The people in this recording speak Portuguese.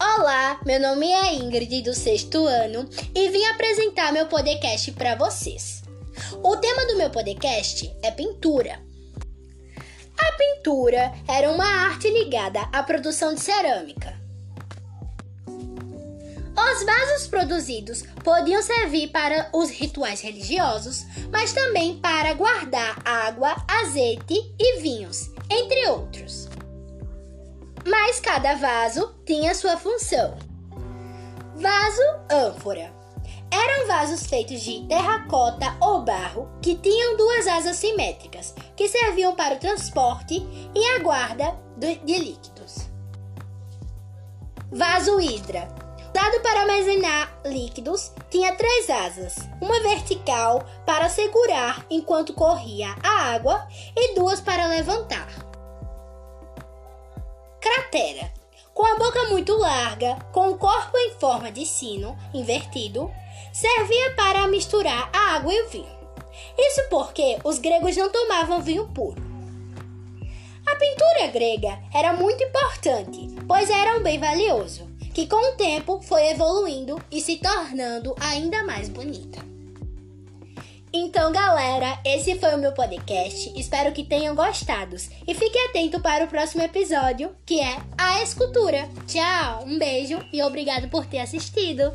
Olá, meu nome é Ingrid do sexto ano e vim apresentar meu podcast para vocês. O tema do meu podcast é pintura. A pintura era uma arte ligada à produção de cerâmica. Os vasos produzidos podiam servir para os rituais religiosos, mas também para guardar água, azeite e vinhos, entre outros mas cada vaso tinha sua função. Vaso ânfora. Eram vasos feitos de terracota ou barro que tinham duas asas simétricas, que serviam para o transporte e a guarda de líquidos. Vaso hidra. Dado para armazenar líquidos, tinha três asas: uma vertical para segurar enquanto corria a água e duas para levantar cratera. Com a boca muito larga, com o corpo em forma de sino invertido, servia para misturar a água e o vinho. Isso porque os gregos não tomavam vinho puro. A pintura grega era muito importante, pois era um bem valioso, que com o tempo foi evoluindo e se tornando ainda mais bonita. Então, galera, esse foi o meu podcast. Espero que tenham gostado. E fique atento para o próximo episódio, que é a escultura. Tchau, um beijo e obrigado por ter assistido.